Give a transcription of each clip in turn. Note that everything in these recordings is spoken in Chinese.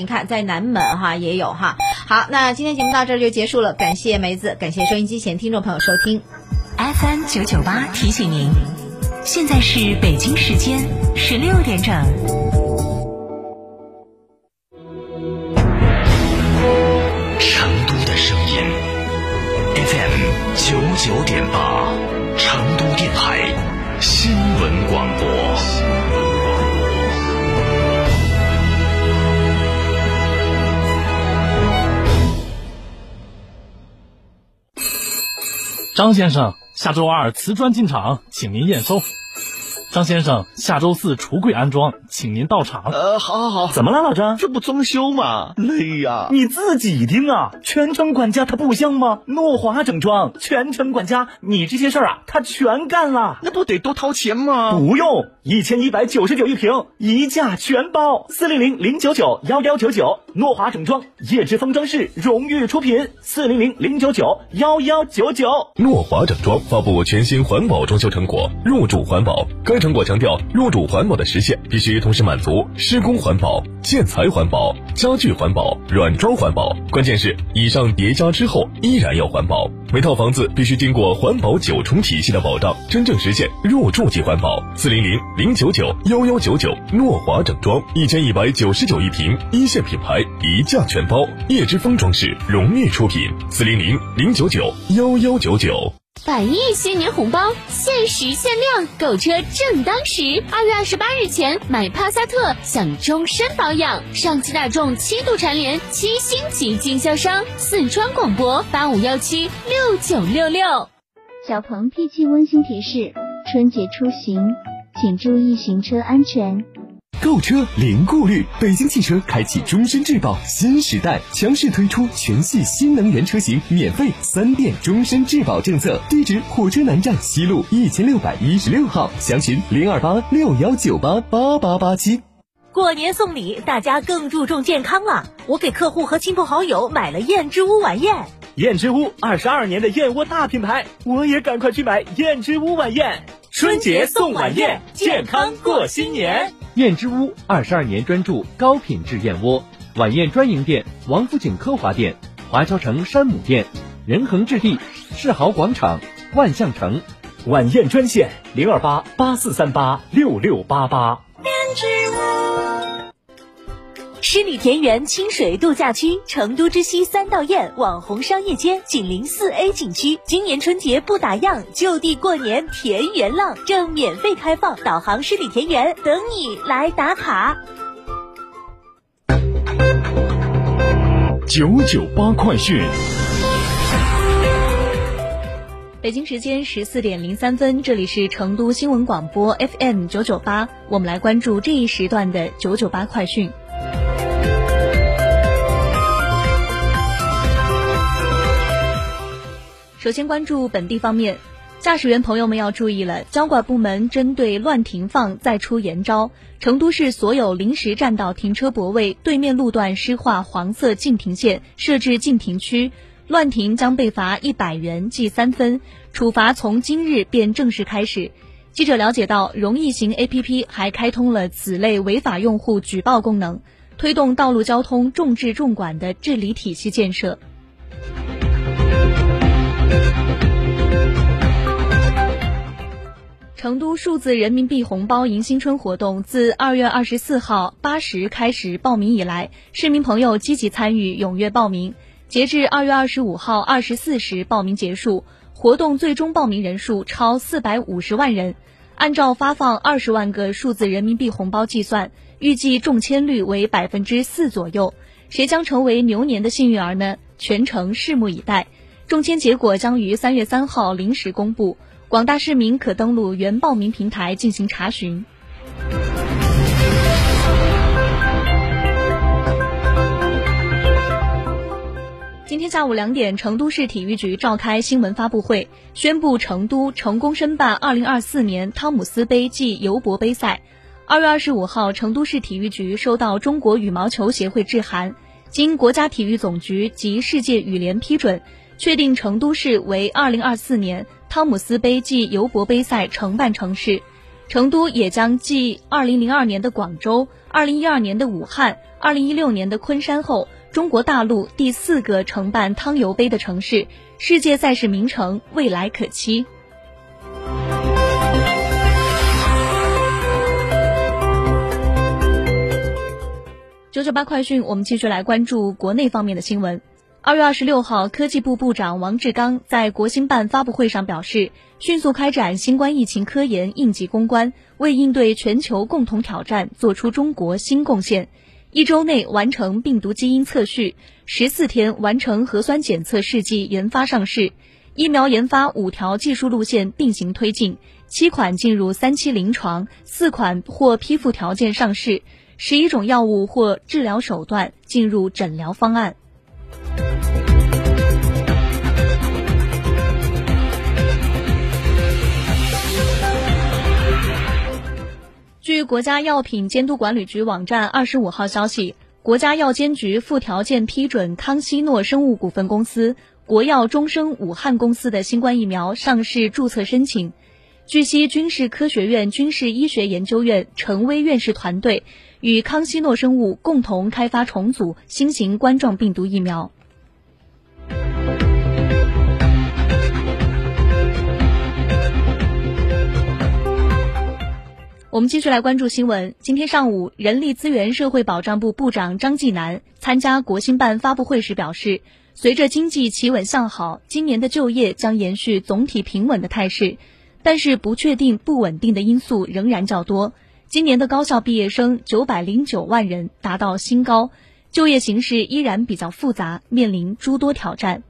你看，在南门哈也有哈。好，那今天节目到这儿就结束了，感谢梅子，感谢收音机前听众朋友收听。FM 九九八提醒您，现在是北京时间十六点整。成都的声音，FM 九九点八，张先生，下周二瓷砖进场，请您验收。张先生，下周四橱柜安装，请您到场。呃，好好好。怎么了，老张？这不装修吗？累呀！你自己听啊，全程管家他不香吗？诺华整装，全程管家，你这些事儿啊，他全干了。那不得多掏钱吗？不用，一千一百九十九一平，一价全包。四零零零九九幺幺九九，诺华整装，叶之峰装饰荣誉出品。四零零零九九幺幺九九。诺华整装发布全新环保装修成果，入住环保。该成果强调，入主环保的实现必须同时满足施工环保、建材环保、家具环保、软装环保。关键是以上叠加之后，依然要环保。每套房子必须经过环保九重体系的保障，真正实现入住即环保。四零零零九九幺幺九九，诺华整装一千一百九十九一平，一线品牌，一价全包。叶之峰装饰荣誉出品。四零零零九九幺幺九九。百亿新年红包限时限量，购车正当时。二月二十八日前买帕萨特享终身保养。上汽大众七度蝉联七星级经销商。四川广播八五幺七六九六六。小鹏 P7 温馨提示：春节出行请注意行车安全。购车零顾虑，北京汽车开启终身质保新时代，强势推出全系新能源车型免费三电终身质保政策。地址：火车南站西路一千六百一十六号，详询零二八六幺九八八八八七。过年送礼，大家更注重健康了。我给客户和亲朋好友买了燕之屋晚宴。燕之屋二十二年的燕窝大品牌，我也赶快去买燕之屋晚宴。春节送晚宴，健康过新年。燕之屋二十二年专注高品质燕窝，晚宴专营店：王府井科华店、华侨城山姆店、仁恒置地、世豪广场、万象城。晚宴专线零二八八四三八六六八八。诗。里田园清水度假区，成都之西三道堰网红商业街紧邻四 A 景区。今年春节不打烊，就地过年田园浪正免费开放，导航十里田园等你来打卡。九九八快讯。北京时间十四点零三分，这里是成都新闻广播 FM 九九八，我们来关注这一时段的九九八快讯。首先关注本地方面，驾驶员朋友们要注意了，交管部门针对乱停放再出严招，成都市所有临时占道停车泊位对面路段施画黄色禁停线，设置禁停区。乱停将被罚一百元，记三分，处罚从今日便正式开始。记者了。解到，容易行 APP 还开通了。此类违法用户举报功能，推动道路交通重治重管的治理体系建设。成都数字人民币红包迎新春活动自二月二十四号八时开始报名以来，市民朋友积极参与，踊跃报名。截至二月二十五号二十四时报名结束，活动最终报名人数超四百五十万人。按照发放二十万个数字人民币红包计算，预计中签率为百分之四左右。谁将成为牛年的幸运儿呢？全程拭目以待。中签结果将于三月三号零时公布。广大市民可登录原报名平台进行查询。今天下午两点，成都市体育局召开新闻发布会，宣布成都成功申办2024年汤姆斯杯暨尤伯杯赛。二月二十五号，成都市体育局收到中国羽毛球协会致函，经国家体育总局及世界羽联批准，确定成都市为2024年。汤姆斯杯暨尤伯杯赛承办城市，成都也将继2002年的广州、2012年的武汉、2016年的昆山后，中国大陆第四个承办汤尤杯的城市，世界赛事名城未来可期。九九八快讯，我们继续来关注国内方面的新闻。二月二十六号，科技部部长王志刚在国新办发布会上表示，迅速开展新冠疫情科研应急攻关，为应对全球共同挑战做出中国新贡献。一周内完成病毒基因测序，十四天完成核酸检测试剂研发上市，疫苗研发五条技术路线并行推进，七款进入三期临床，四款获批复条件上市。十一种药物或治疗手段进入诊疗方案。据国家药品监督管理局网站二十五号消息，国家药监局附条件批准康希诺生物股份公司、国药中生武汉公司的新冠疫苗上市注册申请。据悉，军事科学院军事医学研究院陈薇院士团队。与康希诺生物共同开发重组新型冠状病毒疫苗。我们继续来关注新闻。今天上午，人力资源社会保障部部长张继南参加国新办发布会时表示，随着经济企稳向好，今年的就业将延续总体平稳的态势，但是不确定、不稳定的因素仍然较多。今年的高校毕业生九百零九万人达到新高，就业形势依然比较复杂，面临诸多挑战。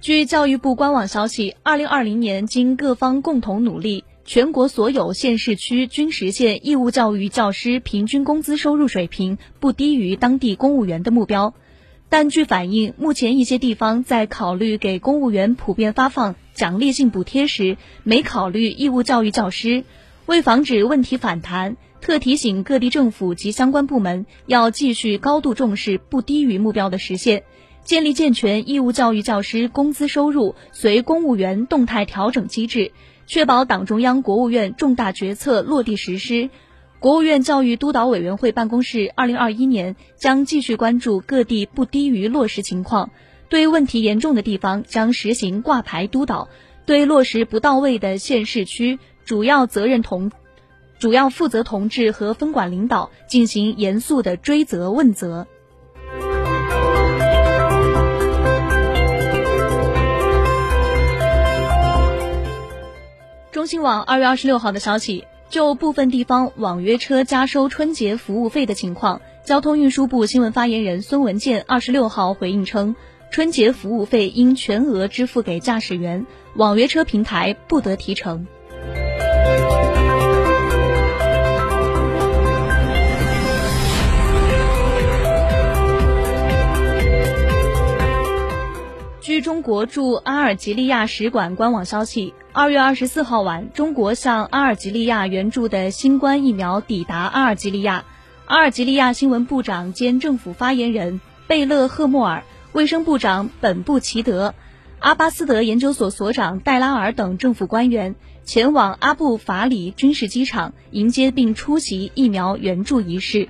据教育部官网消息，二零二零年经各方共同努力，全国所有县市区均实现义务教育教师平均工资收入水平不低于当地公务员的目标。但据反映，目前一些地方在考虑给公务员普遍发放奖励性补贴时，没考虑义务教育教师。为防止问题反弹，特提醒各地政府及相关部门要继续高度重视不低于目标的实现，建立健全义务教育教师工资收入随公务员动态调整机制，确保党中央、国务院重大决策落地实施。国务院教育督导委员会办公室二零二一年将继续关注各地不低于落实情况，对问题严重的地方将实行挂牌督导，对落实不到位的县市区主要责任同、主要负责同志和分管领导进行严肃的追责问责。中新网二月二十六号的消息。就部分地方网约车加收春节服务费的情况，交通运输部新闻发言人孙文健二十六号回应称，春节服务费应全额支付给驾驶员，网约车平台不得提成。据中国驻阿尔及利亚使馆官网消息。二月二十四号晚，中国向阿尔及利亚援助的新冠疫苗抵达阿尔及利亚。阿尔及利亚新闻部长兼政府发言人贝勒赫莫尔、卫生部长本布齐德、阿巴斯德研究所所长戴拉尔等政府官员前往阿布法里军事机场迎接并出席疫苗援助仪式。